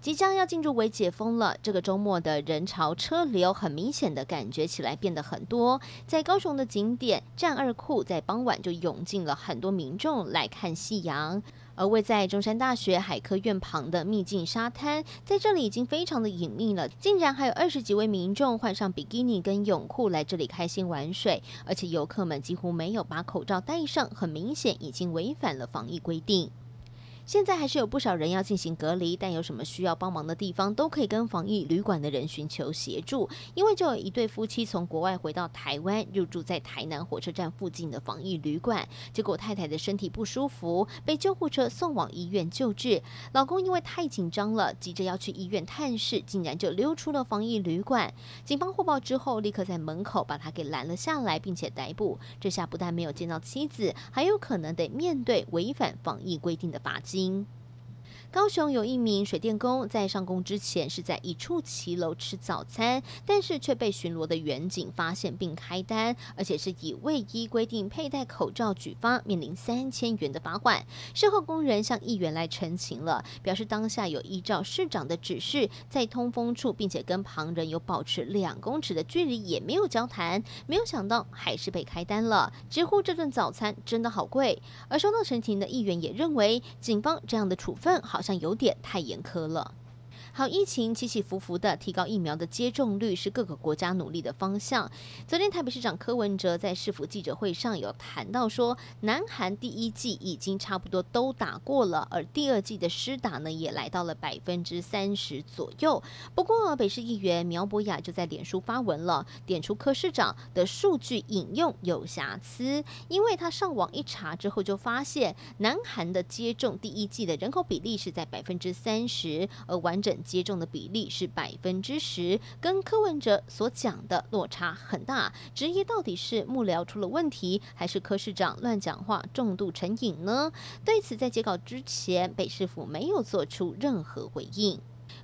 即将要进入为解封了，这个周末的人潮车流很明显的感觉起来变得很多。在高雄的景点战二库，在傍晚就涌进了很多民众来看夕阳。而位在中山大学海科院旁的秘境沙滩，在这里已经非常的隐秘了，竟然还有二十几位民众换上比基尼跟泳裤来这里开心玩水，而且游客们几乎没有把口罩戴上，很明显已经违反了防疫规定。现在还是有不少人要进行隔离，但有什么需要帮忙的地方，都可以跟防疫旅馆的人寻求协助。因为就有一对夫妻从国外回到台湾，入住在台南火车站附近的防疫旅馆，结果太太的身体不舒服，被救护车送往医院救治。老公因为太紧张了，急着要去医院探视，竟然就溜出了防疫旅馆。警方获报之后，立刻在门口把他给拦了下来，并且逮捕。这下不但没有见到妻子，还有可能得面对违反防疫规定的罚金。音高雄有一名水电工在上工之前是在一处骑楼吃早餐，但是却被巡逻的员警发现并开单，而且是以未依规定佩戴口罩举发，面临三千元的罚款。事后工人向议员来陈情了，表示当下有依照市长的指示在通风处，并且跟旁人有保持两公尺的距离，也没有交谈，没有想到还是被开单了，直呼这顿早餐真的好贵。而收到陈情的议员也认为，警方这样的处分好。好像有点太严苛了。好，疫情起起伏伏的，提高疫苗的接种率是各个国家努力的方向。昨天台北市长柯文哲在市府记者会上有谈到说，南韩第一季已经差不多都打过了，而第二季的施打呢也来到了百分之三十左右。不过北市议员苗博雅就在脸书发文了，点出柯市长的数据引用有瑕疵，因为他上网一查之后就发现，南韩的接种第一季的人口比例是在百分之三十，而完整。接种的比例是百分之十，跟柯文哲所讲的落差很大。质疑到底是幕僚出了问题，还是柯市长乱讲话重度成瘾呢？对此，在截稿之前，北市府没有做出任何回应。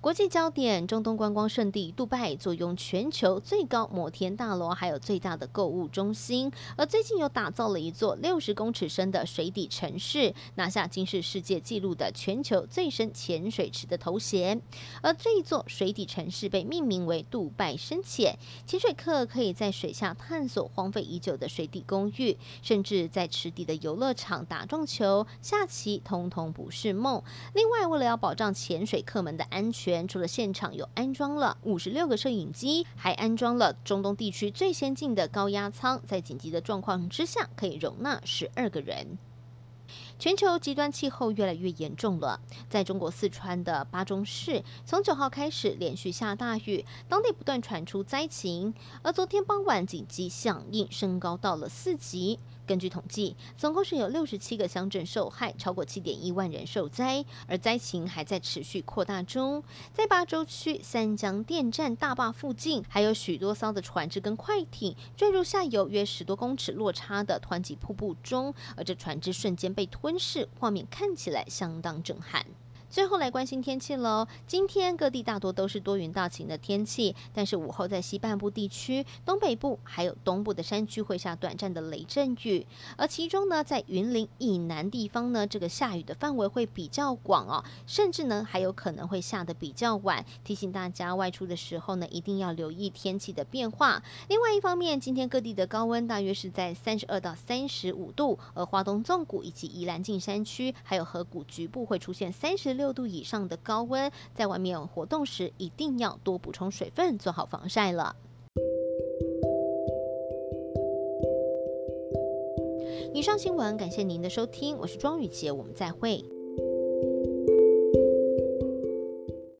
国际焦点：中东观光胜地杜拜，坐拥全球最高摩天大楼，还有最大的购物中心。而最近又打造了一座六十公尺深的水底城市，拿下金氏世界纪录的全球最深潜水池的头衔。而这一座水底城市被命名为“杜拜深潜”，潜水客可以在水下探索荒废已久的水底公寓，甚至在池底的游乐场打撞球、下棋，通通不是梦。另外，为了要保障潜水客们的安全，除了现场有安装了五十六个摄影机，还安装了中东地区最先进的高压舱，在紧急的状况之下可以容纳十二个人。全球极端气候越来越严重了，在中国四川的巴中市，从九号开始连续下大雨，当地不断传出灾情，而昨天傍晚紧急响应升高到了四级。根据统计，总共是有六十七个乡镇受害，超过七点一万人受灾，而灾情还在持续扩大中。在巴州区三江电站大坝附近，还有许多艘的船只跟快艇坠入下游约十多公尺落差的湍急瀑布中，而这船只瞬间被推真是，画面看起来相当震撼。最后来关心天气喽。今天各地大多都是多云到晴的天气，但是午后在西半部地区、东北部还有东部的山区会下短暂的雷阵雨，而其中呢，在云林以南地方呢，这个下雨的范围会比较广哦，甚至呢还有可能会下得比较晚。提醒大家外出的时候呢，一定要留意天气的变化。另外一方面，今天各地的高温大约是在三十二到三十五度，而花东纵谷以及宜兰近山区还有河谷局部会出现三十。六度以上的高温，在外面活动时一定要多补充水分，做好防晒了。以上新闻，感谢您的收听，我是庄雨洁，我们再会。